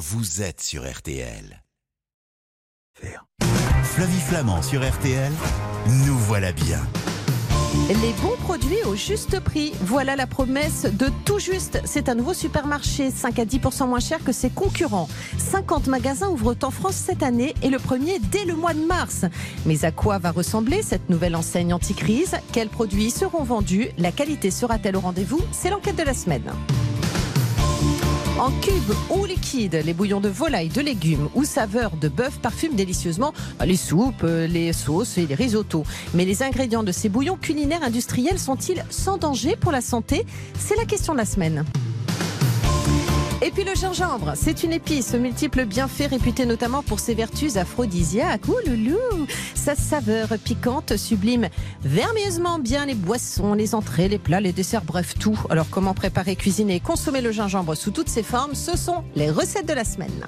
vous êtes sur RTL. Flavie Flamand sur RTL, nous voilà bien. Les bons produits au juste prix. Voilà la promesse de Tout Juste. C'est un nouveau supermarché 5 à 10% moins cher que ses concurrents. 50 magasins ouvrent en France cette année et le premier dès le mois de mars. Mais à quoi va ressembler cette nouvelle enseigne anti-crise? Quels produits seront vendus? La qualité sera-t-elle au rendez-vous? C'est l'enquête de la semaine. En cube ou liquide, les bouillons de volaille, de légumes ou saveurs de bœuf parfument délicieusement les soupes, les sauces et les risottos. Mais les ingrédients de ces bouillons culinaires industriels sont-ils sans danger pour la santé? C'est la question de la semaine. Et puis le gingembre, c'est une épice aux multiples bienfaits réputée notamment pour ses vertus aphrodisiaques. Ouh loulou Sa saveur piquante sublime vermieusement bien les boissons, les entrées, les plats, les desserts, bref tout. Alors comment préparer, cuisiner et consommer le gingembre sous toutes ses formes Ce sont les recettes de la semaine.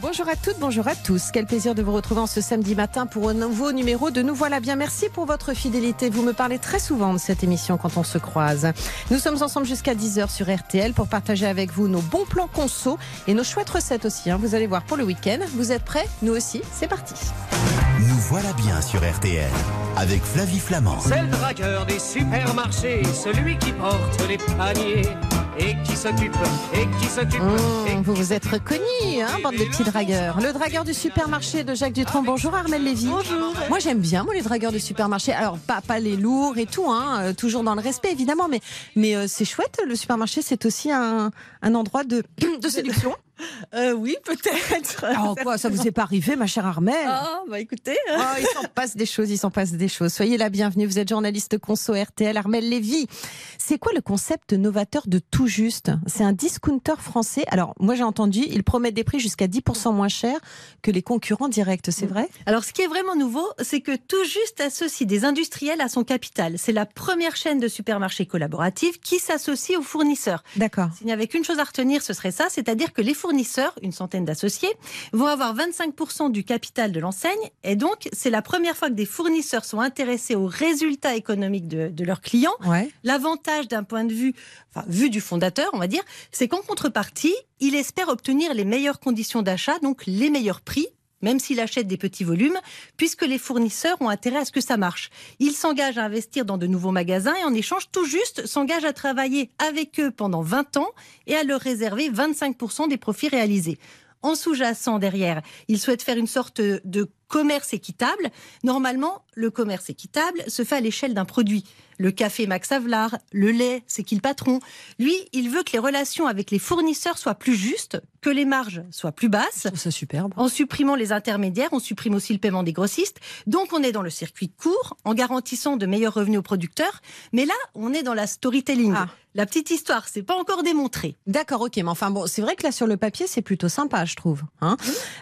Bonjour, à toutes, bonjour à tous. Quel plaisir de vous retrouver en ce samedi matin pour un nouveau numéro de Nous voilà bien. Merci pour votre fidélité. Vous me parlez très souvent de cette émission quand on se croise. Nous sommes ensemble jusqu'à 10h sur RTL pour partager avec vous nos bons plans conso et nos chouettes recettes aussi. Hein. Vous allez voir pour le week-end. Vous êtes prêts? Nous aussi. C'est parti. Nous voilà bien sur RTL avec Flavie Flamand. C'est le dragueur des supermarchés, celui qui porte les paniers et qui s'occupe, et qui s'occupe. Mmh, vous vous êtes reconnus, hein, bande de petits dragueurs. Le dragueur du supermarché de Jacques Dutronc. Bonjour Armel Lévy. Bonjour. Moi j'aime bien moi les dragueurs de supermarché. Alors pas, pas les lourds et tout, hein, euh, toujours dans le respect évidemment, mais, mais euh, c'est chouette. Le supermarché c'est aussi un, un endroit de, de séduction. Euh, oui, peut-être. Alors quoi, ça vous est pas arrivé, ma chère Armel Ah, bah écoutez. Oh, il s'en passe des choses, il s'en passe des choses. Soyez la bienvenue. Vous êtes journaliste conso RTL, Armel Lévy. C'est quoi le concept novateur de Tout Juste? C'est un discounter français. Alors, moi j'ai entendu, il promet des prix jusqu'à 10% moins chers que les concurrents directs, c'est vrai? Alors, ce qui est vraiment nouveau, c'est que Tout Juste associe des industriels à son capital. C'est la première chaîne de supermarchés collaboratifs qui s'associe aux fournisseurs. D'accord. S'il n'y avait qu'une chose à retenir, ce serait ça, c'est-à-dire que les fournisseurs, une centaine d'associés, vont avoir 25% du capital de l'enseigne. Et donc, c'est la première fois que des fournisseurs sont intéressés aux résultats économiques de, de leurs clients. Ouais. L'avantage d'un point de vue, enfin, vu du fondateur, on va dire, c'est qu'en contrepartie, il espère obtenir les meilleures conditions d'achat, donc les meilleurs prix même s'il achète des petits volumes, puisque les fournisseurs ont intérêt à ce que ça marche. Il s'engage à investir dans de nouveaux magasins et en échange, tout juste, s'engage à travailler avec eux pendant 20 ans et à leur réserver 25% des profits réalisés. En sous-jacent derrière, il souhaite faire une sorte de commerce équitable. Normalement, le commerce équitable se fait à l'échelle d'un produit. Le café Max Havelaar, le lait, c'est qui le patron Lui, il veut que les relations avec les fournisseurs soient plus justes, que les marges soient plus basses. C'est superbe. En supprimant les intermédiaires, on supprime aussi le paiement des grossistes. Donc on est dans le circuit court, en garantissant de meilleurs revenus aux producteurs. Mais là, on est dans la storytelling. Ah. La petite histoire, c'est pas encore démontré. D'accord, ok, mais enfin bon, c'est vrai que là sur le papier c'est plutôt sympa, je trouve. Hein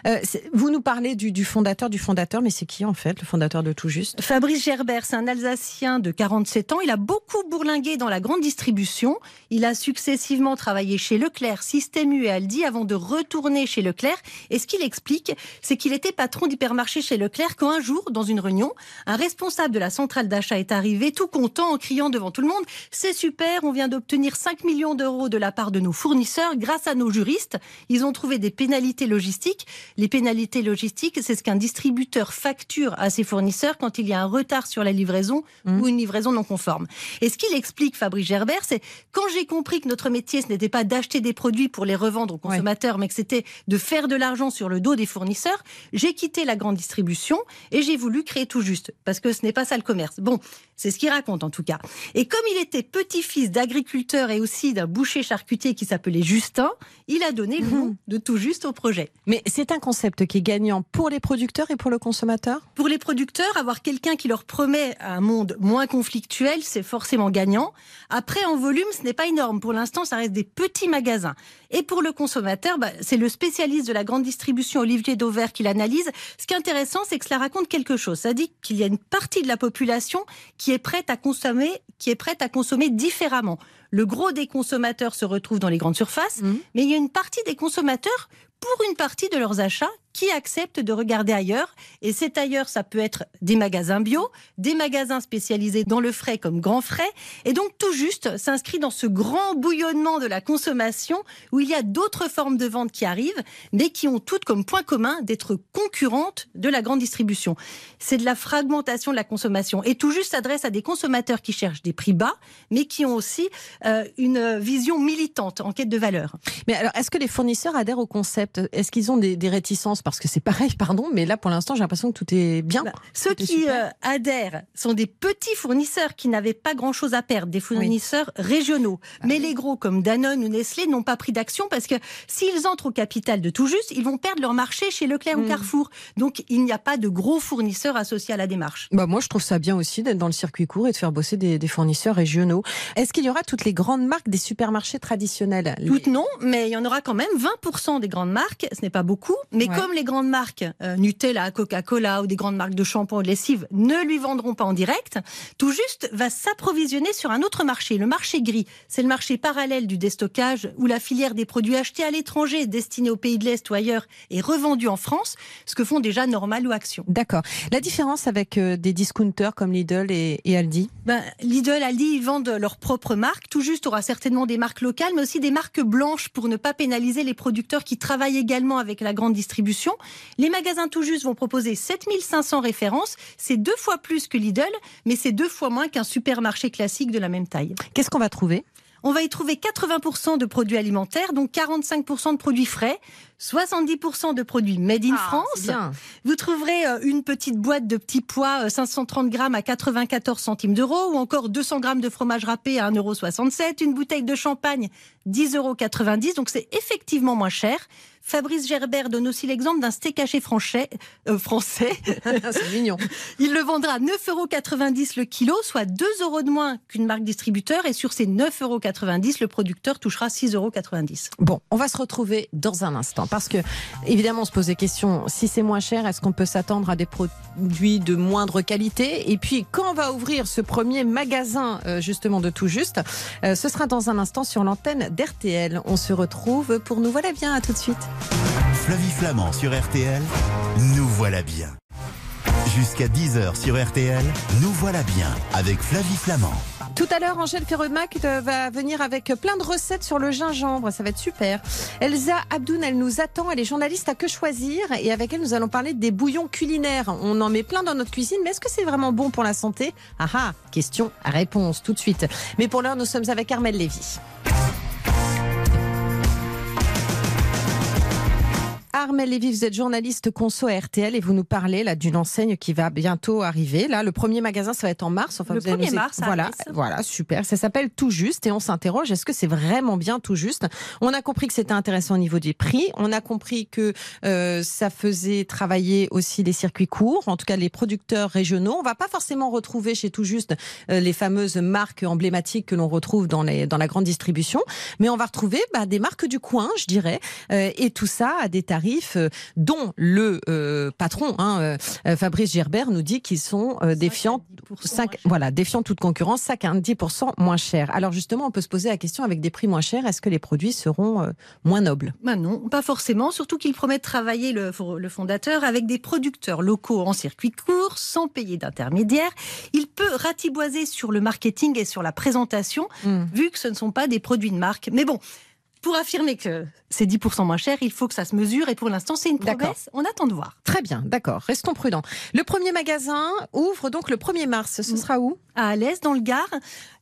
Euh, vous nous parlez du, du fondateur, du fondateur, mais c'est qui en fait, le fondateur de Tout Juste? Fabrice Gerbert, c'est un Alsacien de 47 ans. Il a beaucoup bourlingué dans la grande distribution. Il a successivement travaillé chez Leclerc, Système U et Aldi avant de retourner chez Leclerc. Et ce qu'il explique, c'est qu'il était patron d'hypermarché chez Leclerc quand un jour, dans une réunion, un responsable de la centrale d'achat est arrivé tout content en criant devant tout le monde C'est super, on vient d'obtenir 5 millions d'euros de la part de nos fournisseurs grâce à nos juristes. Ils ont trouvé des pénalités logistiques. Les pénalités logistiques, c'est ce qu'un distributeur facture à ses fournisseurs quand il y a un retard sur la livraison Mhm. ou une livraison non conforme. Et ce qu'il explique, Fabrice Gerbert, c'est quand j'ai compris que notre métier, ce n'était pas d'acheter des produits pour les revendre aux consommateurs, mais que c'était de faire de l'argent sur le dos des fournisseurs, j'ai quitté la grande distribution et j'ai voulu créer tout juste, parce que ce n'est pas ça le commerce. Bon, c'est ce qu'il raconte en tout cas. Et comme il était petit-fils d'agriculteur et aussi d'un boucher charcutier qui s'appelait Justin, il a donné le nom de tout juste au projet. Mais c'est un concept qui est gagnant pour les producteurs et pour le consommateur? Pour les producteurs, avoir quelqu'un qui leur promet un monde moins conflictuel, c'est forcément gagnant. Après, en volume, ce n'est pas énorme. Pour l'instant, ça reste des petits magasins. Et pour le consommateur, bah, c'est le spécialiste de la grande distribution, Olivier Dauvert, qui l'analyse. Ce qui est intéressant, c'est que cela raconte quelque chose. Ça dit qu'il y a une partie de la population qui est prête à consommer, qui est prête à consommer différemment. Le gros des consommateurs se retrouve dans les grandes surfaces, Mhm. mais il y a une partie des consommateurs pour une partie de leurs achats qui acceptent de regarder ailleurs. Et cet ailleurs, ça peut être des magasins bio, des magasins spécialisés dans le frais comme Grand Frais. Et donc tout juste s'inscrit dans ce grand bouillonnement de la consommation où il y a d'autres formes de vente qui arrivent, mais qui ont toutes comme point commun d'être concurrentes de la grande distribution. C'est de la fragmentation de la consommation. Et tout juste s'adresse à des consommateurs qui cherchent des prix bas, mais qui ont aussi euh, une vision militante en quête de valeur. Mais alors, est-ce que les fournisseurs adhèrent au concept? Est-ce qu'ils ont des, des réticences? Parce que c'est pareil, pardon, mais là, pour l'instant, j'ai l'impression que tout est bien. Bah, Ceux est qui euh, adhèrent sont des petits fournisseurs qui n'avaient pas grand-chose à perdre, des fournisseurs régionaux. Bah Mais les gros comme Danone ou Nestlé n'ont pas pris d'action parce que s'ils entrent au capital de tout juste, ils vont perdre leur marché chez Leclerc ou Carrefour. Donc il n'y a pas de gros fournisseurs associés à la démarche. Bah moi, je trouve ça bien aussi d'être dans le circuit court et de faire bosser des, des fournisseurs régionaux. Est-ce qu'il y aura toutes les grandes marques des supermarchés traditionnels Les- Toutes non, mais il y en aura quand même 20% des grandes marques. Ce n'est pas beaucoup, mais Ouais. comme les grandes marques euh, Nutella, Coca-Cola ou des grandes marques de shampoing ou de lessive ne lui vendront pas en direct, tout juste va s'approvisionner sur un autre marché, le marché gris. C'est le marché parallèle du déstockage où la filière des produits achetés à l'étranger, destinés aux pays de l'Est ou ailleurs, est revendue en France, ce que font déjà Normal ou Action. D'accord. La différence avec euh, des discounters comme Lidl et, et Aldi? Ben, Lidl, Aldi, ils vendent leurs propres marques. Tout juste aura certainement des marques locales, mais aussi des marques blanches pour ne pas pénaliser les producteurs qui travaillent également avec la grande distribution. Les magasins Tout juste vont proposer 7500 références. C'est deux fois plus que Lidl, mais c'est deux fois moins qu'un supermarché classique de la même taille. Qu'est-ce qu'on va trouver? On va y trouver 80% de produits alimentaires, donc 45% de produits frais, 70% de produits made in Ah, France. Vous trouverez euh, une petite boîte de petits pois, euh, 530 grammes à 94 centimes d'euros, ou encore 200 grammes de fromage râpé à 1,67 une bouteille de champagne, 10,90 euros. Donc c'est effectivement moins cher. Fabrice Gerbert donne aussi l'exemple d'un steak haché français. euh, français. c'est mignon. Il le vendra à 9,90 euros le kilo, soit 2 euros de moins qu'une marque distributeur. Et sur ces 9,90 euros, le producteur touchera 6,90 euros. Bon, on va se retrouver dans un instant parce que, évidemment, on se pose des questions. Si c'est moins cher, est-ce qu'on peut s'attendre à des produits de moindre qualité? Et puis, quand on va ouvrir ce premier magasin, euh, justement, de tout juste, euh, ce sera dans un instant sur l'antenne d'RTL. On se retrouve pour Nous voilà bien. À tout de suite. Flavie Flamand sur RTL, nous voilà bien. Jusqu'à 10h sur RTL, nous voilà bien avec Flavie Flamand. Tout à l'heure, Angèle Ferremac euh, va venir avec plein de recettes sur le gingembre. Ça va être super. Elsa Abdoun, elle nous attend. Elle est journaliste à Que Choisir. Et avec elle, nous allons parler des bouillons culinaires. On en met plein dans notre cuisine. Mais est-ce que c'est vraiment bon pour la santé? Ah ah, question, réponse tout de suite. Mais pour l'heure, nous sommes avec Armel Lévy. Armel Lévy, vous êtes journaliste conso à RTL et vous nous parlez là d'une enseigne qui va bientôt arriver. Là, le premier magasin, ça va être en mars. Enfin, Le vous allez 1er nous- mars, Voilà, voilà, super. Ça s'appelle Tout Juste et on s'interroge est-ce que c'est vraiment bien Tout Juste? On a compris que c'était intéressant au niveau des prix. On a compris que euh, ça faisait travailler aussi les circuits courts, en tout cas les producteurs régionaux. On va pas forcément retrouver chez Tout Juste euh, les fameuses marques emblématiques que l'on retrouve dans, les, dans la grande distribution, mais on va retrouver bah, des marques du coin, je dirais, euh, et tout ça à des tarifs euh, dont le euh, patron, hein, euh, Fabrice Gerbert, nous dit qu'ils sont euh, défiants, 10% 5, moins cher. voilà, défiant toute concurrence, 5 à 10% moins cher. Alors justement, on peut se poser la question avec des prix moins chers, est-ce que les produits seront moins nobles? Ben non, pas forcément, surtout qu'il promet de travailler le, le fondateur avec des producteurs locaux en circuit court, sans payer d'intermédiaire. Il peut ratiboiser sur le marketing et sur la présentation, vu que ce ne sont pas des produits de marque. Mais bon, pour affirmer que c'est 10% moins cher, il faut que ça se mesure, et pour l'instant, c'est une promesse. On attend de voir. Très bien, d'accord, restons prudents. Le premier magasin ouvre donc le 1er mars, ce sera où? À Alès, dans le Gard,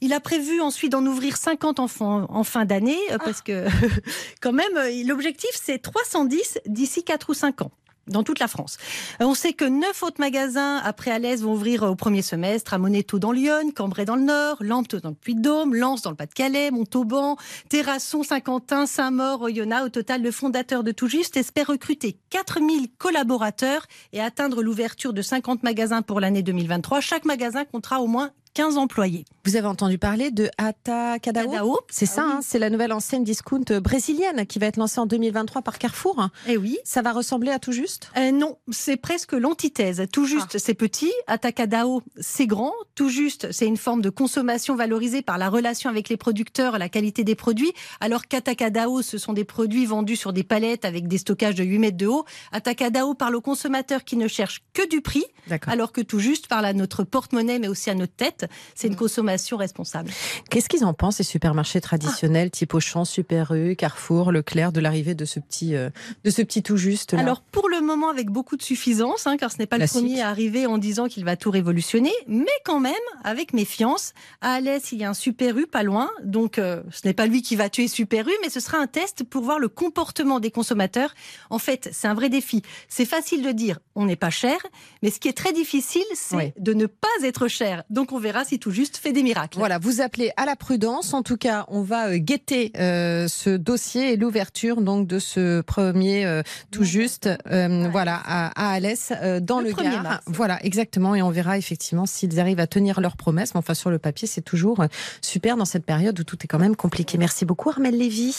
il a prévu ensuite d'en ouvrir 50 en fin, en fin d'année, euh, parce que quand même, euh, l'objectif, c'est 310 d'ici 4 ou 5 ans dans toute la France. Euh, On sait que neuf autres magasins après Alès vont ouvrir au premier semestre à Monéto dans l'Yonne, Cambrai dans le Nord, Lampteux dans le Puy-de-Dôme, Lens dans le Pas-de-Calais, Montauban, Terrasson, Saint-Quentin, Saint-Maur, Oyonnax. Au total, le fondateur de Tout Juste espère recruter 4000 collaborateurs et atteindre l'ouverture de 50 magasins pour l'année 2023. Chaque magasin comptera au moins 15 employés. Vous avez entendu parler de Atacadao C'est ça, Ah hein, c'est la nouvelle enseigne discount brésilienne qui va être lancée en 2023 par Carrefour. Eh oui. Ça va ressembler à tout juste? Euh, non, c'est presque l'antithèse. Tout juste, c'est petit. Atacadao, c'est grand. Tout juste, c'est une forme de consommation valorisée par la relation avec les producteurs, la qualité des produits. Alors qu'Atacadao, ce sont des produits vendus sur des palettes avec des stockages de 8 mètres de haut. Atacadao parle aux consommateurs qui ne cherchent que du prix, D'accord. alors que tout juste parle à notre porte-monnaie, mais aussi à notre tête. C'est une consommation responsable. Qu'est-ce qu'ils en pensent, ces supermarchés traditionnels type Auchan, Super U, Carrefour, Leclerc, de l'arrivée de ce petit, euh, de ce petit tout juste là? Alors pour le moment avec beaucoup de suffisance, hein, car ce n'est pas Classique. le premier à arriver en disant qu'il va tout révolutionner, mais quand même avec méfiance. À Alès, il y a un Super U pas loin, donc euh, ce n'est pas lui qui va tuer Super U, mais ce sera un test pour voir le comportement des consommateurs. En fait, c'est un vrai défi. C'est facile de dire on n'est pas cher, mais ce qui est très difficile, c'est Oui. de ne pas être cher. Donc on verra si tout juste fait des miracles. Voilà, vous appelez à la prudence. En tout cas, on va euh, guetter euh, ce dossier et l'ouverture donc de ce premier euh, tout juste, euh, voilà, à, à Alès dans Le le, 1er Gard. mars. Voilà, exactement, et on verra effectivement s'ils arrivent à tenir leurs promesses. Mais enfin, sur le papier, c'est toujours super dans cette période où tout est quand même compliqué. Merci beaucoup, Armel Lévy.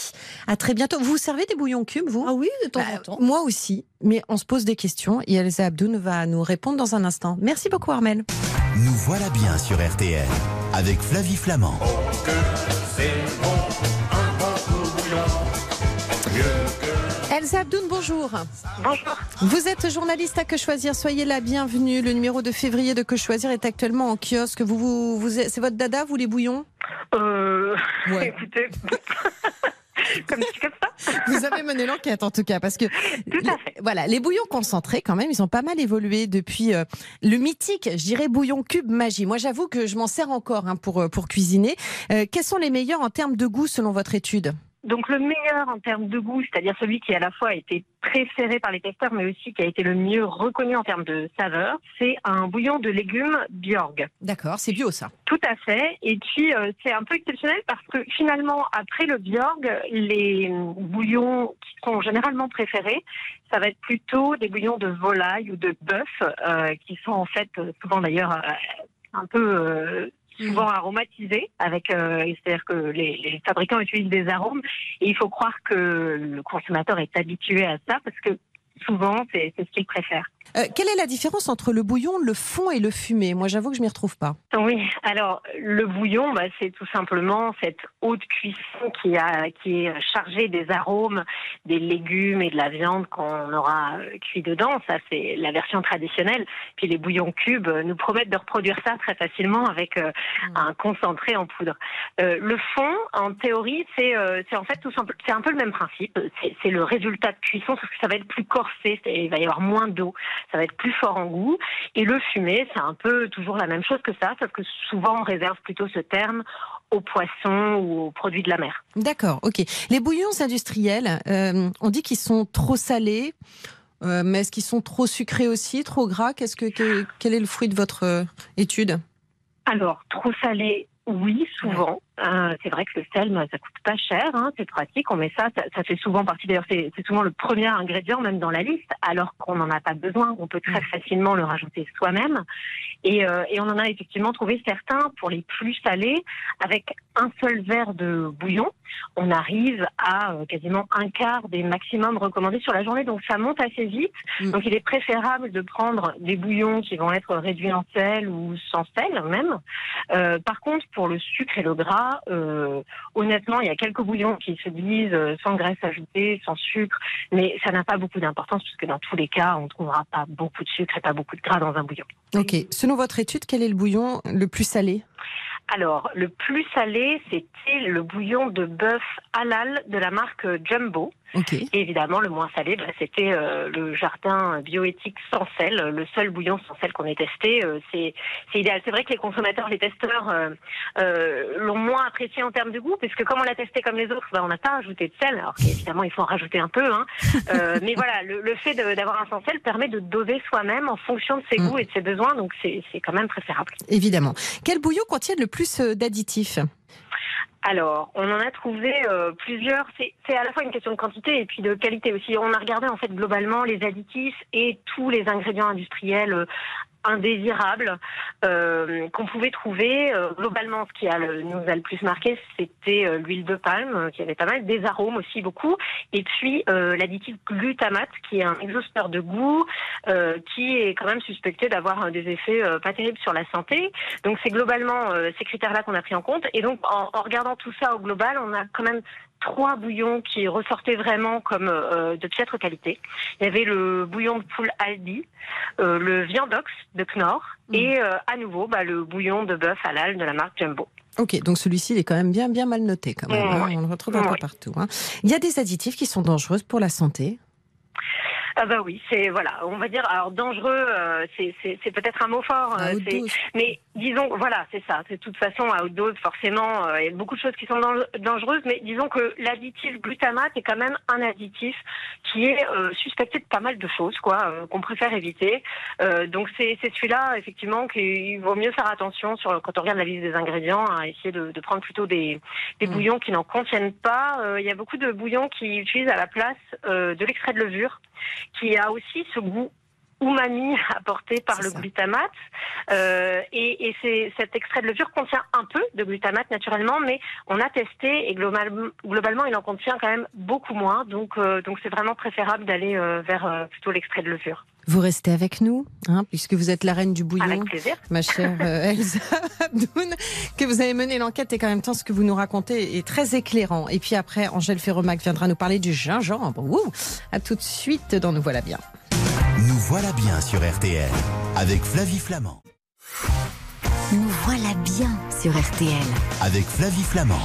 À très bientôt. Vous servez des bouillons cubes, vous? Ah oui, de temps Bah, en temps. Moi aussi, mais on se pose des questions et Elsa Abdoun va nous répondre dans un instant. Merci beaucoup, Armel. Nous voilà bien sur RTL avec Flavie Flamand. Elsa Abdoun, bonjour. Bonjour. Vous êtes journaliste à Que Choisir, soyez la bienvenue. Le numéro de février de Que Choisir est actuellement en kiosque. Vous, vous, vous c'est votre dada, vous les bouillons? Euh, Ouais. écoutez, comme ci, comme ça. Vous avez mené l'enquête en tout cas, parce que Tout à fait. voilà, les bouillons concentrés quand même, ils ont pas mal évolué depuis euh, le mythique, je dirais bouillon cube magie. Moi, j'avoue que je m'en sers encore hein, pour euh, pour cuisiner. Euh, quels sont les meilleurs en termes de goût selon votre étude? Donc le meilleur en termes de goût, c'est-à-dire celui qui à la fois a été préféré par les testeurs, mais aussi qui a été le mieux reconnu en termes de saveur, c'est un bouillon de légumes Bjorg. D'accord, c'est bio ça. Tout à fait. Et puis euh, c'est un peu exceptionnel parce que finalement, après le Bjorg, les bouillons qui sont généralement préférés, ça va être plutôt des bouillons de volaille ou de bœuf, euh, qui sont en fait euh, souvent d'ailleurs euh, un peu souvent aromatisés, avec euh, c'est-à-dire que les, les fabricants utilisent des arômes et il faut croire que le consommateur est habitué à ça parce que souvent c'est c'est ce qu'il préfère. Euh, quelle est la différence entre le bouillon, le fond et le fumé? Moi, j'avoue que je m'y retrouve pas. Oui, alors le bouillon, bah, c'est tout simplement cette haute cuisson qui, a, qui est chargée des arômes, des légumes et de la viande qu'on aura cuit dedans. Ça, c'est la version traditionnelle. Puis les bouillons cubes nous promettent de reproduire ça très facilement avec euh, un concentré en poudre. Euh, le fond, en théorie, c'est en fait tout simple, c'est un peu le même principe. C'est le résultat de cuisson, sauf que ça va être plus corsé, il va y avoir moins d'eau, ça va être plus fort en goût. Et le fumé, c'est un peu toujours la même chose que ça, sauf que souvent on réserve plutôt ce terme aux poissons ou aux produits de la mer. D'accord, ok. Les bouillons industriels, euh, on dit qu'ils sont trop salés, euh, mais est-ce qu'ils sont trop sucrés aussi, trop gras? Qu'est-ce que que- quel est le fruit de votre euh, étude? Alors, trop salé, oui, souvent. Euh, c'est vrai que le sel, ça coûte pas cher, hein, c'est pratique. On met ça, ça, ça fait souvent partie. D'ailleurs, c'est c'est souvent le premier ingrédient même dans la liste, alors qu'on n'en a pas besoin. On peut très facilement le rajouter soi-même. Et, euh, et on en a effectivement trouvé certains pour les plus salés, avec un seul verre de bouillon, on arrive à euh, quasiment un quart des maximums recommandés sur la journée. Donc ça monte assez vite. Mm. Donc il est préférable de prendre des bouillons qui vont être réduits en sel ou sans sel même. Euh, par contre, pour le sucre et le gras, euh, honnêtement, il y a quelques bouillons qui se disent euh, sans graisse ajoutée, sans sucre, mais ça n'a pas beaucoup d'importance puisque dans tous les cas, on ne trouvera pas beaucoup de sucre et pas beaucoup de gras dans un bouillon. Ok. Selon votre étude, quel est le bouillon le plus salé? Alors, le plus salé, c'était le bouillon de bœuf halal de la marque Jumbo. Et évidemment, le moins salé, bah, c'était euh, le jardin bioéthique sans sel, le seul bouillon sans sel qu'on ait testé. euh, c'est idéal. C'est vrai que les consommateurs, les testeurs euh, l'ont moins apprécié en termes de goût, puisque comme on l'a testé comme les autres, bah, on n'a pas rajouté de sel. Alors évidemment, il faut en rajouter un peu. Hein. Mais voilà, le, le fait d'avoir un sans sel permet de doser soi-même en fonction de ses Mm. goûts et de ses besoins. Donc c'est quand même préférable. Évidemment. Quel bouillon contient le plus d'additifs? Alors, on en a trouvé euh, plusieurs. C'est à la fois une question de quantité et puis de qualité aussi. On a regardé en fait globalement les additifs et tous les ingrédients industriels euh, indésirables qu'on pouvait trouver. globalement, ce qui a le, nous a le plus marqué, c'était l'huile de palme, qui avait pas mal, des arômes aussi beaucoup, et puis l'additif glutamate, qui est un exhausteur de goût, qui est quand même suspecté d'avoir des effets pas terribles sur la santé. Donc c'est globalement ces critères-là qu'on a pris en compte. Et donc en, en regardant tout ça au global, on a quand même trois bouillons qui ressortaient vraiment comme euh, de piètre qualité. Il y avait le bouillon de poule Aldi, euh, le viandox de Knorr mm. et euh, à nouveau bah, le bouillon de bœuf halal de la marque Jumbo. Ok, donc celui-ci il est quand même bien bien mal noté quand même. Hein. On le retrouve un peu partout. Hein. Il y a des additifs qui sont dangereux pour la santé? Ah bah oui, c'est voilà, on va dire alors dangereux, euh, c'est peut-être un mot fort, euh, mais disons voilà, c'est ça. C'est de toute façon à haute dose forcément, euh, il y a beaucoup de choses qui sont dangereuses, mais disons que l'additif glutamate est quand même un additif qui est suspecté de pas mal de choses, quoi, qu'on préfère éviter. donc c'est celui-là effectivement qu'il vaut mieux faire attention sur quand on regarde la liste des ingrédients, à essayer de, de prendre plutôt des, des mm. bouillons qui n'en contiennent pas. Il y a beaucoup de bouillons qui utilisent à la place de l'extrait de levure qui a aussi ce goût umami apporté par le glutamate. Euh, et, et cet extrait de levure contient un peu de glutamate naturellement, mais on a testé et globalement il en contient quand même beaucoup moins. Donc euh, donc c'est vraiment préférable d'aller euh, vers plutôt l'extrait de levure. Vous restez avec nous, hein, puisque vous êtes la reine du bouillon, avec plaisir. ma chère Elsa Abdoun, que vous avez mené l'enquête et quand même temps ce que vous nous racontez est très éclairant. Et puis après, Angèle Ferromac viendra nous parler du gingembre. Ouh, à tout de suite dans Nous voilà bien. Voilà bien sur RTL avec Flavie Flamand. Nous voilà bien sur RTL avec Flavie Flamand.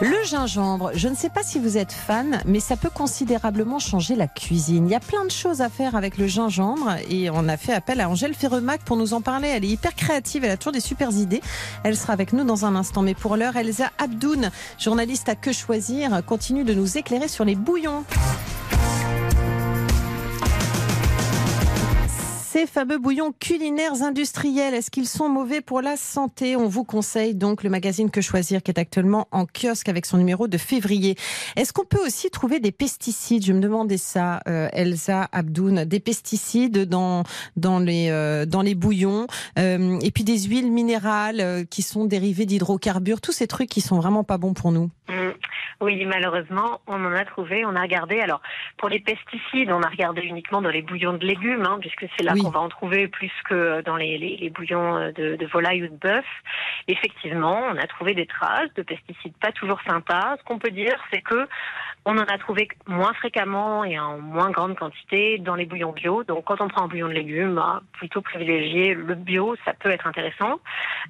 Le gingembre, je ne sais pas si vous êtes fan, mais ça peut considérablement changer la cuisine. Il y a plein de choses à faire avec le gingembre et on a fait appel à Angèle Ferremac pour nous en parler. Elle est hyper créative, elle a toujours des super idées. Elle sera avec nous dans un instant. Mais pour l'heure, Elsa Abdoun, journaliste à Que Choisir, continue de nous éclairer sur les bouillons. Ces fameux bouillons culinaires industriels, est-ce qu'ils sont mauvais pour la santé? On vous conseille donc le magazine Que Choisir qui est actuellement en kiosque avec son numéro de février. Est-ce qu'on peut aussi trouver des pesticides? Je me demandais ça, euh, Elsa Abdoun, des pesticides dans, dans, les, euh, dans les bouillons euh, et puis des huiles minérales qui sont dérivées d'hydrocarbures, tous ces trucs qui sont vraiment pas bons pour nous. Mmh. Oui, malheureusement, on en a trouvé, on a regardé. Alors, pour les pesticides, on a regardé uniquement dans les bouillons de légumes, hein, puisque c'est là qu'on va en trouver plus que dans les, les, bouillons de, de, volaille ou de bœuf. Effectivement, on a trouvé des traces de pesticides pas toujours sympas. Ce qu'on peut dire, c'est que on en a trouvé moins fréquemment et en moins grande quantité dans les bouillons bio. Donc, quand on prend un bouillon de légumes, bah, plutôt privilégier le bio, ça peut être intéressant.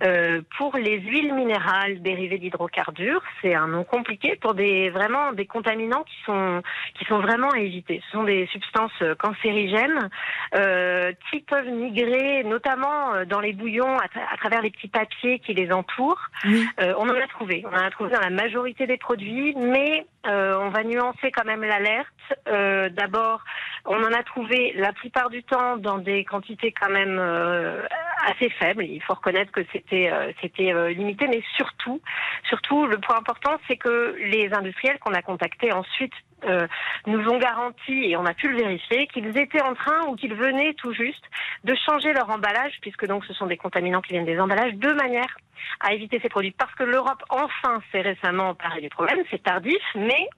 Euh, pour les huiles minérales dérivées d'hydrocarbures, c'est un nom compliqué pour des vraiment des contaminants qui sont qui sont vraiment à éviter. Ce sont des substances cancérigènes euh, qui peuvent migrer, notamment euh, dans les bouillons à, travers les petits papiers qui les entourent. Euh, on en a trouvé. On en a trouvé dans la majorité des produits, mais euh, on va nuancer quand même l'alerte. Euh, D'abord, on en a trouvé la plupart du temps dans des quantités quand même euh, assez faibles. Il faut reconnaître que c'était limité, mais surtout, surtout le point important, c'est que les industriels qu'on a contactés ensuite nous ont garanti, et on a pu le vérifier, qu'ils étaient en train ou qu'ils venaient tout juste de changer leur emballage, puisque donc ce sont des contaminants qui viennent des emballages, de manière à éviter ces produits. Parce que l'Europe, enfin, s'est récemment emparée du problème. C'est tardif,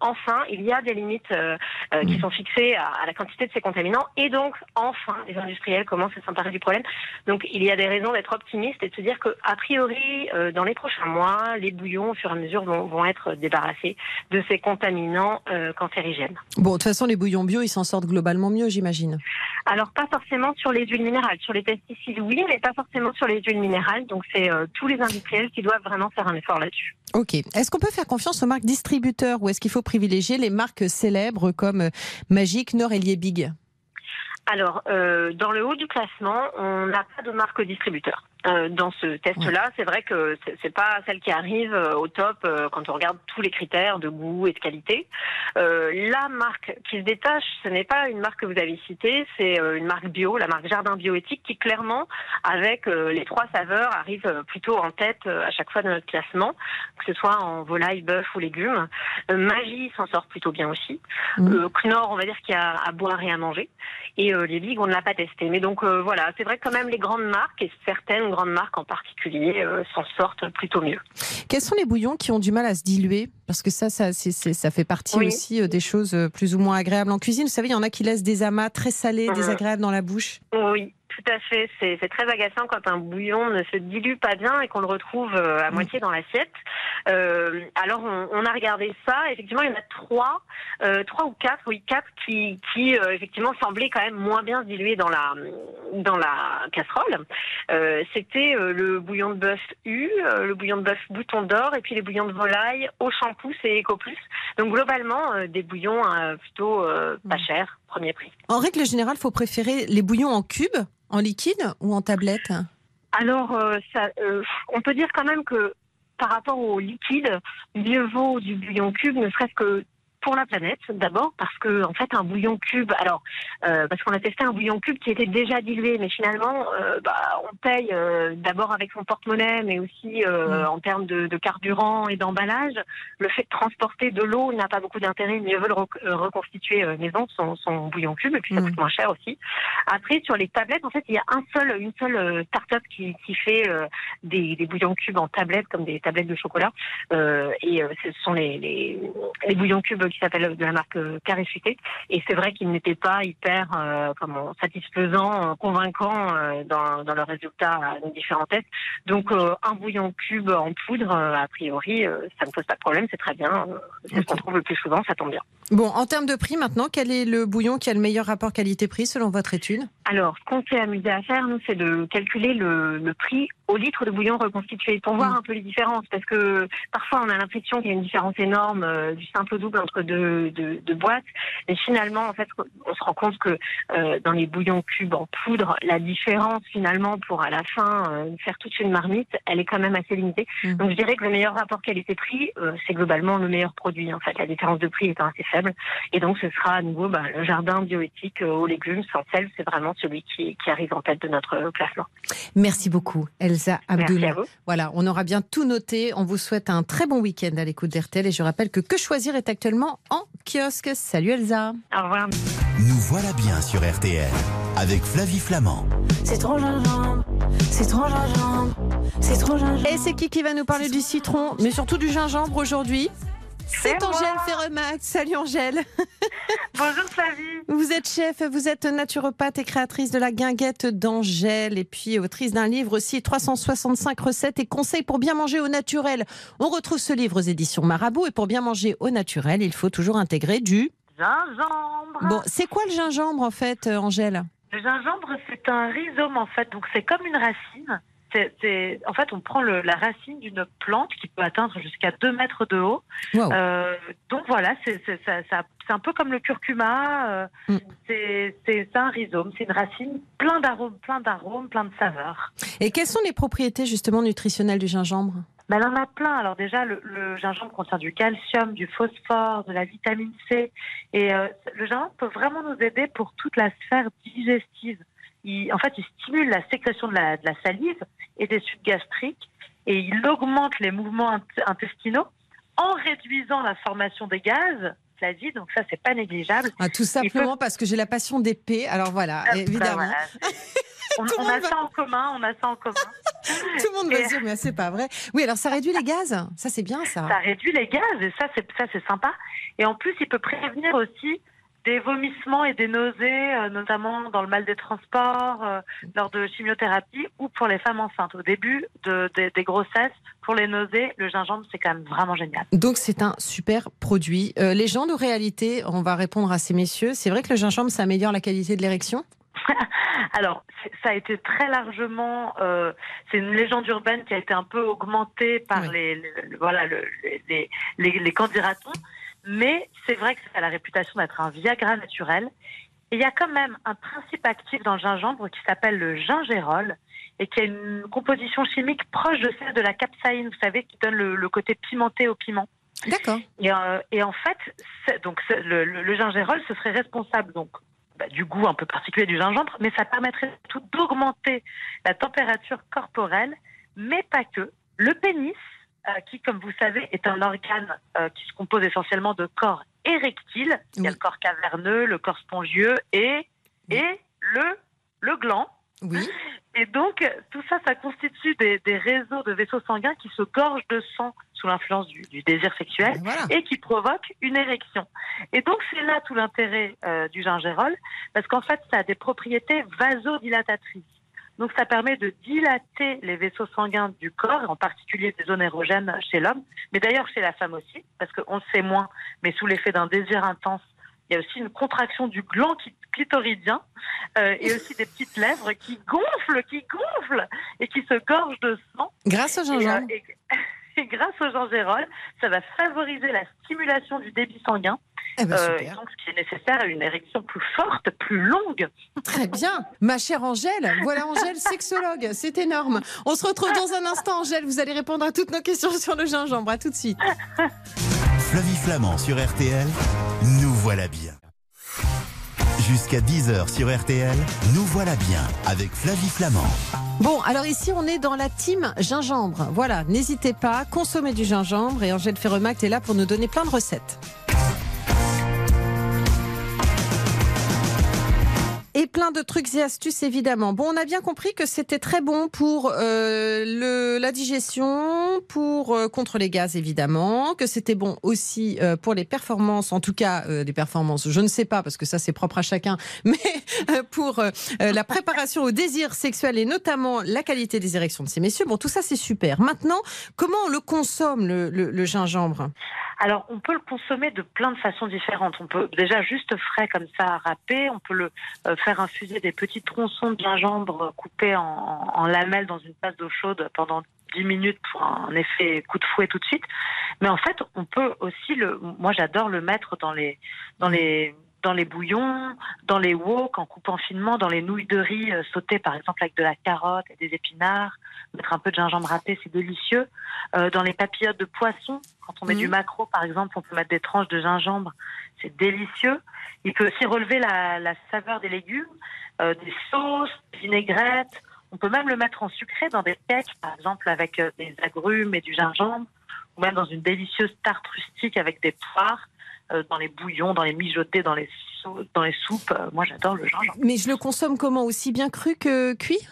enfin, il y a des limites euh, euh, qui mm. sont fixées à, la quantité de ces contaminants. Et donc, enfin, les industriels commencent à s'emparer du problème. Donc, il y a des raisons d'être optimiste et de se dire que, a priori, euh, dans les prochains mois, les bouillons, au fur et à mesure, vont, vont être débarrassés de ces contaminants cancérigènes. Bon, de toute façon, les bouillons bio, ils s'en sortent globalement mieux, j'imagine. Alors, pas forcément sur les huiles minérales. Sur les pesticides, oui, mais pas forcément sur les huiles minérales. Donc, c'est tous les qui doivent vraiment faire un effort là-dessus. Ok. Est-ce qu'on peut faire confiance aux marques distributeurs ou est-ce qu'il faut privilégier les marques célèbres comme euh, Magic, Nord et Liebig? Alors, euh, dans le haut du classement, on n'a pas de marque distributeur. Euh, dans ce test-là. C'est vrai que c'est- pas celle qui arrive euh, au top euh, quand on regarde tous les critères de goût et de qualité. Euh, la marque qui se détache, ce n'est pas une marque que vous avez citée, c'est euh, une marque bio, la marque Jardin Bioéthique, qui clairement, avec euh, les trois saveurs, arrive plutôt en tête à chaque fois de notre classement, que ce soit en volaille, bœuf ou légumes. Magie s'en sort plutôt bien aussi. Euh, Knorr, on va dire qu'il y a à boire et à manger. Et euh, les ligues, on ne l'a pas testé. Mais donc euh, voilà, c'est vrai que quand même les grandes marques, et certaines grandes marques en particulier, euh, s'en sortent plutôt mieux. Quels sont les bouillons qui ont du mal à se diluer Parce que ça, ça, ça fait partie Oui. aussi euh, des choses euh, plus ou moins agréables en cuisine. Vous savez, il y en a qui laissent des amas très salés, Mhm. désagréables dans la bouche. Oui, tout à fait. C'est c'est très agaçant quand un bouillon ne se dilue pas bien et qu'on le retrouve euh, à moitié dans l'assiette. Euh, alors on, on a regardé ça. Effectivement, il y en a trois, euh, trois ou quatre, oui quatre qui, qui euh, effectivement semblaient quand même moins bien se diluer dans la dans la casserole. Euh, C'était euh, le bouillon de bœuf U, euh, le bouillon de bœuf bouton d'or et puis les bouillons de volaille au shampoing et Eco Plus. Donc globalement euh, des bouillons euh, plutôt euh, pas chers, premier prix. En règle générale, il faut préférer les bouillons en cubes, en liquide ou en tablette? Alors, euh, ça, euh, on peut dire quand même que par rapport au liquide, mieux vaut du bouillon cube, ne serait-ce que pour la planète, d'abord, parce que en fait, un bouillon cube, alors, euh, parce qu'on a testé un bouillon cube qui était déjà dilué, mais finalement, euh, bah, on paye euh, d'abord avec son porte-monnaie, mais aussi euh, Mm. en termes de, de carburant et d'emballage. Le fait de transporter de l'eau n'a pas beaucoup d'intérêt. Mieux vaut le rec- euh, reconstituer euh, maison, son, son bouillon cube, et puis ça Mm. coûte moins cher aussi. Après, sur les tablettes, en fait, il y a un seul, une seule start-up qui, qui fait euh, des, des bouillons cubes en tablettes, comme des tablettes de chocolat. Euh, et euh, ce sont les, les, les bouillons cubes qui s'appellent de la marque euh, Carré Futé. Et c'est vrai qu'ils n'étaient pas hyper euh, comment, satisfaisants, euh, convaincants euh, dans, dans leurs résultats à nos différents tests. Donc, un bouillon cube en poudre, a priori, ça ne pose pas de problème, c'est très bien. C'est ce qu'on trouve le plus souvent, ça tombe bien. Bon, en termes de prix maintenant, quel est le bouillon qui a le meilleur rapport qualité-prix selon votre étude? Alors, ce qu'on s'est amusé à faire, nous, c'est de calculer le, le prix au litre de bouillon reconstitué pour voir Mm. un peu les différences. Parce que parfois, on a l'impression qu'il y a une différence énorme euh, du simple au double entre deux boîtes. Mais finalement, en fait, on se rend compte que euh, dans les bouillons cubes en poudre, la différence, finalement, pour à la fin euh, faire toute une marmite, elle est quand même assez limitée. Mm. Donc, je dirais que le meilleur rapport qualité-prix, euh, c'est globalement le meilleur produit. En fait, la différence de prix étant assez faible. Et donc, ce sera à nouveau bah, le jardin bioéthique aux légumes sans sel. C'est vraiment celui qui, qui arrive en tête de notre classement. Merci beaucoup, Elsa Abdoul. Merci à vous. Voilà, on aura bien tout noté. On vous souhaite un très bon week-end à l'écoute d'RTL. Et je rappelle que Que choisir est actuellement en kiosque. Salut Elsa. Au revoir. Nous voilà bien sur RTL avec Flavie Flamand. C'est trop gingembre, c'est trop gingembre, c'est trop gingembre. Et c'est qui qui va nous parler du citron, mais surtout du gingembre aujourd'hui? C'est. Angèle Ferremax. Salut Angèle. Bonjour Flavie. Vous êtes chef, vous êtes naturopathe et créatrice de la guinguette d'Angèle et puis autrice d'un livre aussi 365 recettes et conseils pour bien manger au naturel. On retrouve ce livre aux éditions Marabout et pour bien manger au naturel, il faut toujours intégrer du... Gingembre. Bon, c'est quoi le gingembre en fait, euh, Angèle? Le gingembre, c'est un rhizome en fait, donc c'est comme une racine. C'est, en fait, on prend le- la racine d'une plante qui peut atteindre jusqu'à 2 mètres de haut. Wow. Euh, donc voilà, c'est, ça- ça- un peu comme le curcuma. euh, Mm. c'est, un rhizome, c'est une racine plein d'arômes, plein d'arômes, plein de saveurs. Et quelles sont les propriétés justement nutritionnelles du gingembre? Ben, elle en a plein. Alors déjà, le, le gingembre contient du calcium, du phosphore, de la vitamine C. Et euh, le gingembre peut vraiment nous aider pour toute la sphère digestive. Il, en fait, il stimule la sécrétion de la, de la salive et des sucs gastriques. Et il augmente les mouvements int- intestinaux en réduisant la formation des gaz, Flavie. Donc ça, c'est pas négligeable. ah, Tout simplement parce que j'ai la passion d'épée. Alors voilà, Ben évidemment. voilà, c'est- on, a va- ça en commun, on a ça en commun. Tout le monde va Et- se dire, mais c'est pas vrai. Oui, alors ça réduit les gaz. Ça, c'est bien ça. Ça réduit les gaz et ça c'est ça c'est sympa. Et en plus, il peut prévenir aussi des vomissements et des nausées, euh, notamment dans le mal des transports, euh, lors de chimiothérapie ou pour les femmes enceintes. Au début de, des- des grossesses, pour les nausées, le gingembre c'est quand même vraiment génial. Donc c'est un super produit. Euh, légende ou réalité On va répondre à ces messieurs. C'est vrai que le gingembre, ça améliore la qualité de l'érection? Alors, ça a été très largement, euh, c'est une légende urbaine qui a été un peu augmentée par Oui. les, les- le- voilà, le- les, les, les candidatons, mais c'est vrai que ça a la réputation d'être un Viagra naturel. Et il y a quand même un principe actif dans le gingembre qui s'appelle le gingérol et qui a une composition chimique proche de celle de la capsaïne, vous savez, qui donne le, le côté pimenté au piment. D'accord. Et, euh, et en fait, donc le, le, le gingérol, ce serait responsable donc bah, du goût un peu particulier du gingembre, mais ça permettrait tout d'augmenter la température corporelle, mais pas que. Le pénis, qui, comme vous savez, est un organe euh, qui se compose essentiellement de corps érectiles. Il y a Oui. le corps caverneux, le corps spongieux et, et le, le gland. Oui. Et donc, tout ça, ça constitue des, des réseaux de vaisseaux sanguins qui se gorgent de sang sous l'influence du, du désir sexuel Ben voilà. et qui provoquent une érection. Et donc, c'est là tout l'intérêt euh, du gingérol, parce qu'en fait, ça a des propriétés vasodilatatrices. Donc, ça permet de dilater les vaisseaux sanguins du corps, en particulier des zones érogènes chez l'homme, mais d'ailleurs chez la femme aussi, parce qu'on le sait moins, mais sous l'effet d'un désir intense, il y a aussi une contraction du gland clitoridien euh, et aussi des petites lèvres qui gonflent, qui gonflent et qui se gorgent de sang. Grâce au Et, gingembre. euh, et- et grâce au gingérol, ça va favoriser la stimulation du débit sanguin, Eh ben, euh, et donc ce qui est nécessaire à une érection plus forte, plus longue. Très bien. Ma chère Angèle, voilà Angèle, sexologue. C'est énorme. On se retrouve dans un instant, Angèle. Vous allez répondre à toutes nos questions sur le gingembre. À tout de suite. Flavie Flamand sur RTL, nous voilà bien. Jusqu'à 10h sur RTL, nous voilà bien avec Flavie Flamand. Bon, alors ici, on est dans la team gingembre. Voilà, n'hésitez pas, consommez du gingembre et Angèle Ferremact est là pour nous donner plein de recettes. Et plein de trucs et astuces évidemment. Bon, on a bien compris que c'était très bon pour euh, le, la digestion, pour euh, contre les gaz évidemment, que c'était bon aussi euh, pour les performances, en tout cas euh, des performances. Je ne sais pas parce que ça c'est propre à chacun, mais euh, pour euh, la préparation au désir sexuel et notamment la qualité des érections de ces messieurs. Bon, tout ça c'est super. Maintenant, comment on le consomme le, le- le gingembre? Alors, on peut le consommer de plein de façons différentes. On peut déjà juste frais comme ça, râper. On peut le faire infuser des petits tronçons de gingembre coupés en, en lamelles dans une tasse d'eau chaude pendant 10 minutes pour un effet coup de fouet tout de suite. Mais en fait, on peut aussi le. Moi, j'adore le mettre dans les dans les dans les bouillons, dans les wok, en coupant finement, dans les nouilles de riz euh, sautées, par exemple, avec de la carotte et des épinards. Mettre un peu de gingembre râpé, c'est délicieux. Euh, dans les papillotes de poisson, quand on met Mhm. du maquereau, par exemple, on peut mettre des tranches de gingembre. C'est délicieux. Il peut aussi relever la, la saveur des légumes, euh, des sauces, des vinaigrettes. On peut même le mettre en sucré dans des cakes, par exemple, avec euh, des agrumes et du gingembre. Ou même dans une délicieuse tarte rustique avec des poires, euh, dans les bouillons, dans les mijotés, dans les, dans les soupes. Moi, j'adore le gingembre. Mais je le consomme comment? Aussi bien cru que cuit?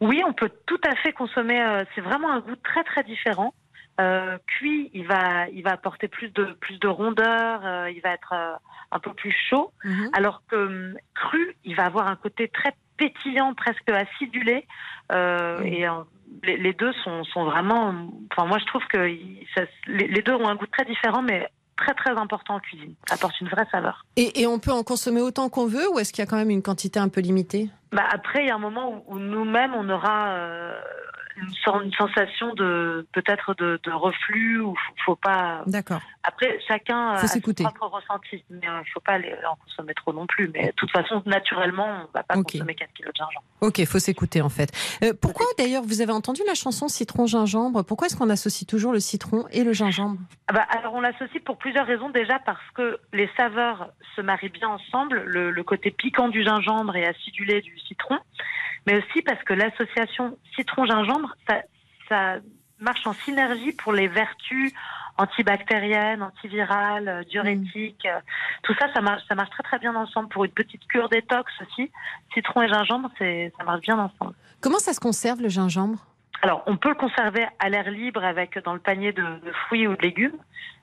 Oui, on peut tout à fait consommer. c'est vraiment un goût très très différent. Euh, cuit, il va, il va apporter plus de plus de rondeur. euh, il va être euh, un peu plus chaud. Mhm. Alors que hum, cru, il va avoir un côté très pétillant, presque acidulé. Euh. Et euh, les, les deux sont, sont vraiment. Enfin, moi, je trouve que ça- les, les deux ont un goût très différent, mais très très important en cuisine. Ça apporte une vraie saveur. Et, et on peut en consommer autant qu'on veut ou est-ce qu'il y a quand même une quantité un peu limitée? Bah après, il y a un moment où, où nous-mêmes, on aura euh, une, sen- une sensation de peut-être de, de reflux ou faut, faut pas. D'accord. Après, chacun Faut a son propre ressenti, mais il faut pas en consommer trop non plus. Mais de toute façon, naturellement, on va pas Ok. consommer 4 kilos de gingembre. Ok, faut s'écouter en fait. Euh, pourquoi d'ailleurs vous avez entendu la chanson Citron gingembre? Pourquoi est-ce qu'on associe toujours le citron et le gingembre? Ah bah, alors on l'associe pour plusieurs raisons. Déjà parce que les saveurs se marient bien ensemble, le, le côté piquant du gingembre et acidulé du citron, mais aussi parce que l'association citron-gingembre, ça, ça marche en synergie pour les vertus antibactériennes, antivirales, euh, diurétiques. euh, Tout ça, ça marche, ça marche très très bien ensemble. Pour une petite cure détox aussi, citron et gingembre, ça marche bien ensemble. Comment ça se conserve le gingembre? Alors, on peut le conserver à l'air libre avec dans le panier de, de fruits ou de légumes.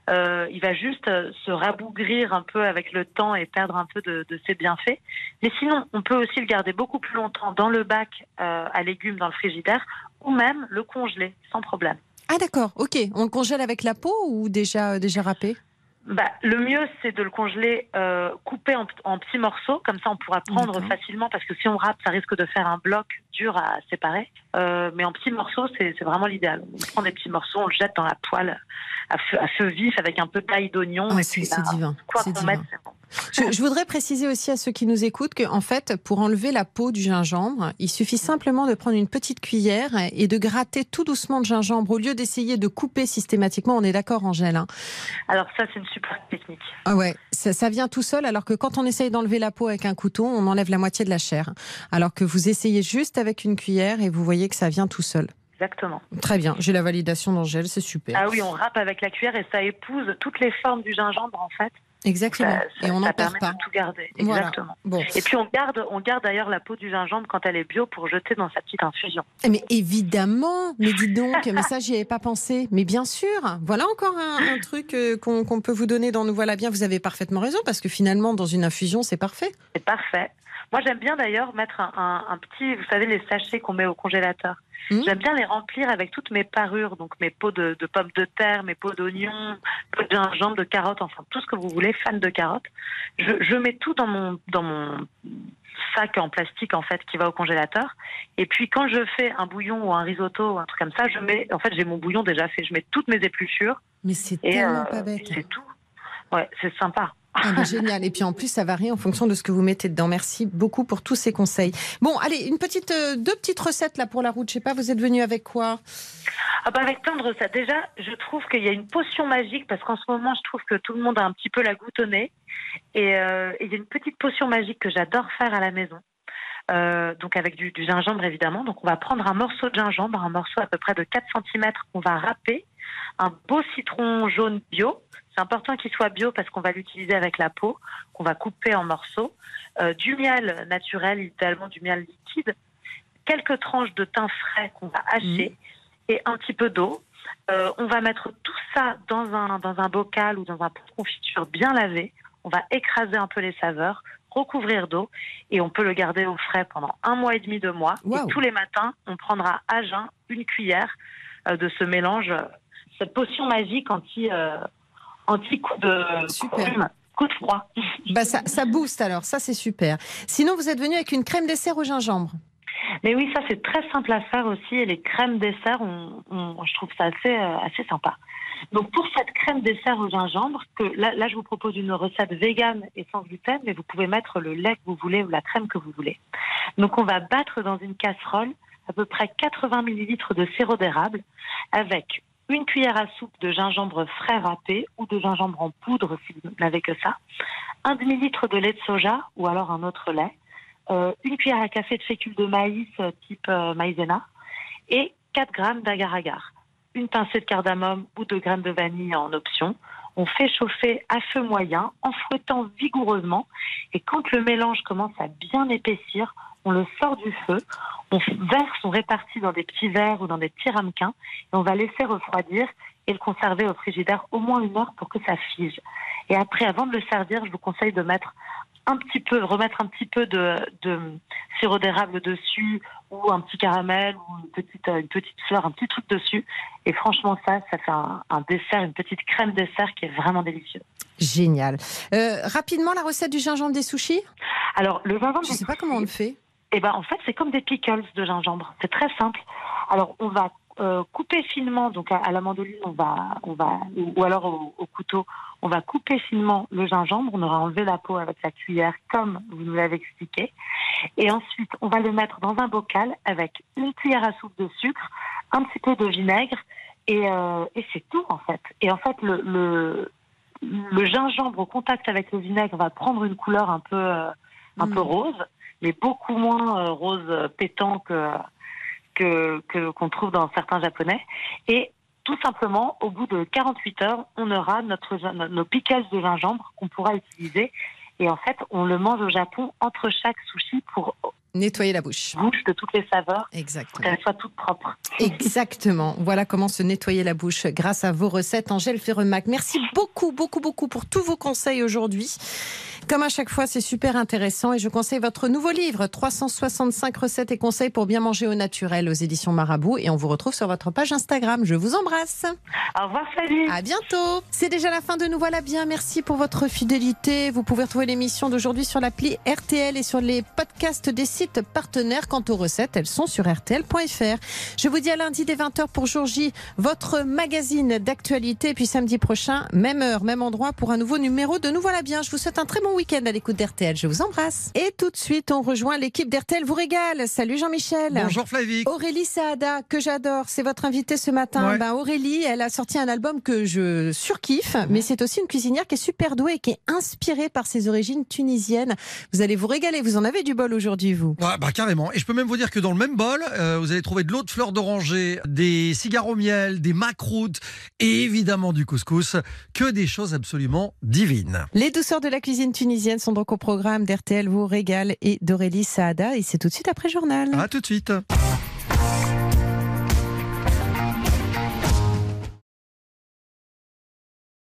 Euh, il va juste euh, se rabougrir un peu avec le temps et perdre un peu de, ses bienfaits. Mais sinon, on peut aussi le garder beaucoup plus longtemps dans le bac euh, à légumes dans le frigidaire ou même le congeler sans problème. Ah d'accord, ok. On le congèle avec la peau ou déjà, déjà râpé? Bah, le mieux, c'est de le congeler euh, coupé en, en petits morceaux. Comme ça, on pourra prendre facilement parce que si on râpe, ça risque de faire un bloc dur à séparer. Euh, mais en petits morceaux, c'est vraiment l'idéal. On prend des petits morceaux, on le jette dans la poêle à feu, à feu vif avec un peu d'ail d'oignon. Ah, et c'est divin. Quoi c'est qu'on divin. mette, c'est bon. Je, je voudrais préciser aussi à ceux qui nous écoutent que, en fait, pour enlever la peau du gingembre, il suffit simplement de prendre une petite cuillère et de gratter tout doucement le gingembre au lieu d'essayer de couper systématiquement. On est d'accord, Angèle hein Alors ça, c'est une super technique. Ah ouais, ça, ça vient tout seul, alors que quand on essaye d'enlever la peau avec un couteau, on enlève la moitié de la chair. Alors que vous essayez juste avec une cuillère et vous voyez que ça vient tout seul. Exactement. Très bien, j'ai la validation d'Angèle, c'est super. Ah oui, on râpe avec la cuillère et ça épouse toutes les formes du gingembre en fait. Exactement. Ça, ça- et on n'en perd pas. de tout garder. Voilà. Exactement. Bon. Et puis on garde, on garde d'ailleurs la peau du gingembre quand elle est bio pour jeter dans sa petite infusion. Mais évidemment, mais dis donc, mais ça j'y avais pas pensé. Mais bien sûr, voilà encore un, un truc euh, qu'on qu'on peut vous donner dans Nous voilà bien. Vous avez parfaitement raison parce que finalement dans une infusion c'est parfait. C'est parfait. Moi, j'aime bien d'ailleurs mettre un, un- un petit, vous savez, les sachets qu'on met au congélateur. Mhm. J'aime bien les remplir avec toutes mes parures, donc mes pots de, de pommes de terre, mes pots d'oignons, pots de gingembre, de carottes, enfin tout ce que vous voulez, fan de carottes. Je, je mets tout dans mon, dans mon sac en plastique en fait qui va au congélateur. Et puis quand je fais un bouillon ou un risotto ou un truc comme ça, je mets, en fait, j'ai mon bouillon déjà fait. Je mets toutes mes épluchures Mais c'est tellement euh, pas bête. c'est tout. Ouais, c'est sympa. Ah génial. Et puis en plus, ça varie en fonction de ce que vous mettez dedans. Merci beaucoup pour tous ces conseils. Bon, allez, une petite, euh, deux petites recettes là pour la route. Je sais pas, vous êtes venu avec quoi? Ah bah avec plein de recettes. Déjà, je trouve qu'il y a une potion magique parce qu'en ce moment, je trouve que tout le monde a un petit peu la goutte au euh, et il y a une petite potion magique que j'adore faire à la maison. Euh, donc avec du, du gingembre évidemment. Donc on va prendre un morceau de gingembre, un morceau à peu près de 4 cm qu'on va râper, un beau citron jaune bio. C'est important qu'il soit bio parce qu'on va l'utiliser avec la peau, qu'on va couper en morceaux, Euh, du miel naturel, idéalement du miel liquide, quelques tranches de thym frais qu'on va hacher et un petit peu d'eau. Euh, on va mettre tout ça dans un, dans un bocal ou dans un pot de confiture bien lavé. On va écraser un peu les saveurs, recouvrir d'eau et on peut le garder au frais pendant un mois et demi, deux mois. Et tous les matins, on prendra à jeun une cuillère euh, de ce mélange, cette potion magique anti, euh, anti coup de, Super. coup de- froid. Bah ça, ça booste alors, ça c'est super. Sinon, vous êtes venu avec une crème dessert au gingembre. Mais oui, ça c'est très simple à faire aussi. Et les crèmes dessert, on, on- je trouve ça assez, euh, assez sympa. Donc pour cette crème dessert au gingembre, que là, là je vous propose une recette végane et sans gluten, mais vous pouvez mettre le lait que vous voulez ou la crème que vous voulez. Donc on va battre dans une casserole à peu près 80 millilitres de sirop d'érable avec une cuillère à soupe de gingembre frais râpé ou de gingembre en poudre si vous n'avez que ça, un demi-litre de lait de soja ou alors un autre lait, euh, une cuillère à café de fécule de maïs euh, type euh, maïzena et 4 grammes d'agar-agar. Une pincée de cardamome ou de graines de vanille en option. On fait chauffer à feu moyen en fouettant vigoureusement et quand le mélange commence à bien épaissir, on le sort du feu, on verse, on répartit dans des petits verres ou dans des petits ramequins et on va laisser refroidir et le conserver au frigidaire au moins une heure pour que ça fige. Et après, avant de le servir, je vous conseille de mettre un petit peu, remettre un petit peu de, de sirop d'érable dessus ou un petit caramel ou une petite, une petite fleur, un petit truc dessus. Et franchement, ça, ça fait un, un dessert, une petite crème dessert qui est vraiment délicieuse. Génial. Euh, rapidement, la recette du gingembre des sushis? Alors, le gingembre, Je ne sais pas comment on le fait. Eh ben, en fait, c'est comme des pickles de gingembre. C'est très simple. Alors, on va euh, couper finement, donc à, à la mandoline, on va, on va, ou, ou alors au, au couteau, on va couper finement le gingembre. On aura enlevé la peau avec la cuillère, comme vous nous l'avez expliqué. Et ensuite, on va le mettre dans un bocal avec une cuillère à soupe de sucre, un petit peu de vinaigre, et, euh, et c'est tout en fait. Et en fait, le, le, le gingembre au contact avec le vinaigre va prendre une couleur un peu, euh, un Mm. peu rose, mais beaucoup moins euh, rose pétant que qu'on trouve dans certains japonais. Et tout simplement, au bout de 48 heures, on aura notre nos pickles de gingembre qu'on pourra utiliser. Et en fait, on le mange au Japon entre chaque sushi pour Nettoyer la bouche. bouche de toutes les saveurs, Exactement. qu'elles soient toutes propres. Exactement. Voilà comment se nettoyer la bouche grâce à vos recettes. Angèle Ferremac, merci beaucoup, beaucoup, beaucoup pour tous vos conseils aujourd'hui. Comme à chaque fois, c'est super intéressant et je conseille votre nouveau livre 365 recettes et conseils pour bien manger au naturel aux éditions Marabout et on vous retrouve sur votre page Instagram. Je vous embrasse. Au revoir Flavie. À bientôt. C'est déjà la fin de Nous voilà bien. Merci pour votre fidélité. Vous pouvez retrouver l'émission d'aujourd'hui sur l'appli RTL et sur les podcasts des sites partenaires. Quant aux recettes, elles sont sur rtl.fr. Je vous dis à lundi dès 20h pour jour J, votre magazine d'actualité. Puis samedi prochain, même heure, même endroit pour un nouveau numéro de Nous voilà bien. Je vous souhaite un très bon week-end à l'écoute d'RTL. Je vous embrasse. Et tout de suite, on rejoint l'équipe d'RTL vous régale. Salut Jean-Michel. Bonjour Flavie. Aurélie Saada, que j'adore, c'est votre invitée ce matin. Ouais. Ben, Aurélie, elle a sorti un album que je surkiffe, mais c'est aussi une cuisinière qui est super douée et qui est inspirée par ses origines tunisiennes. Vous allez vous régaler, vous en avez du bol aujourd'hui, vous? Ouais, bah carrément. Et je peux même vous dire que dans le même bol, euh, vous allez trouver de l'eau de fleur d'oranger, des cigares au miel, des macroutes et évidemment du couscous. Que des choses absolument divines. Les douceurs de la cuisine tunisienne sont donc au programme d'RTL vous régale et d'Aurélie Saada et c'est tout de suite après journal. À tout de suite.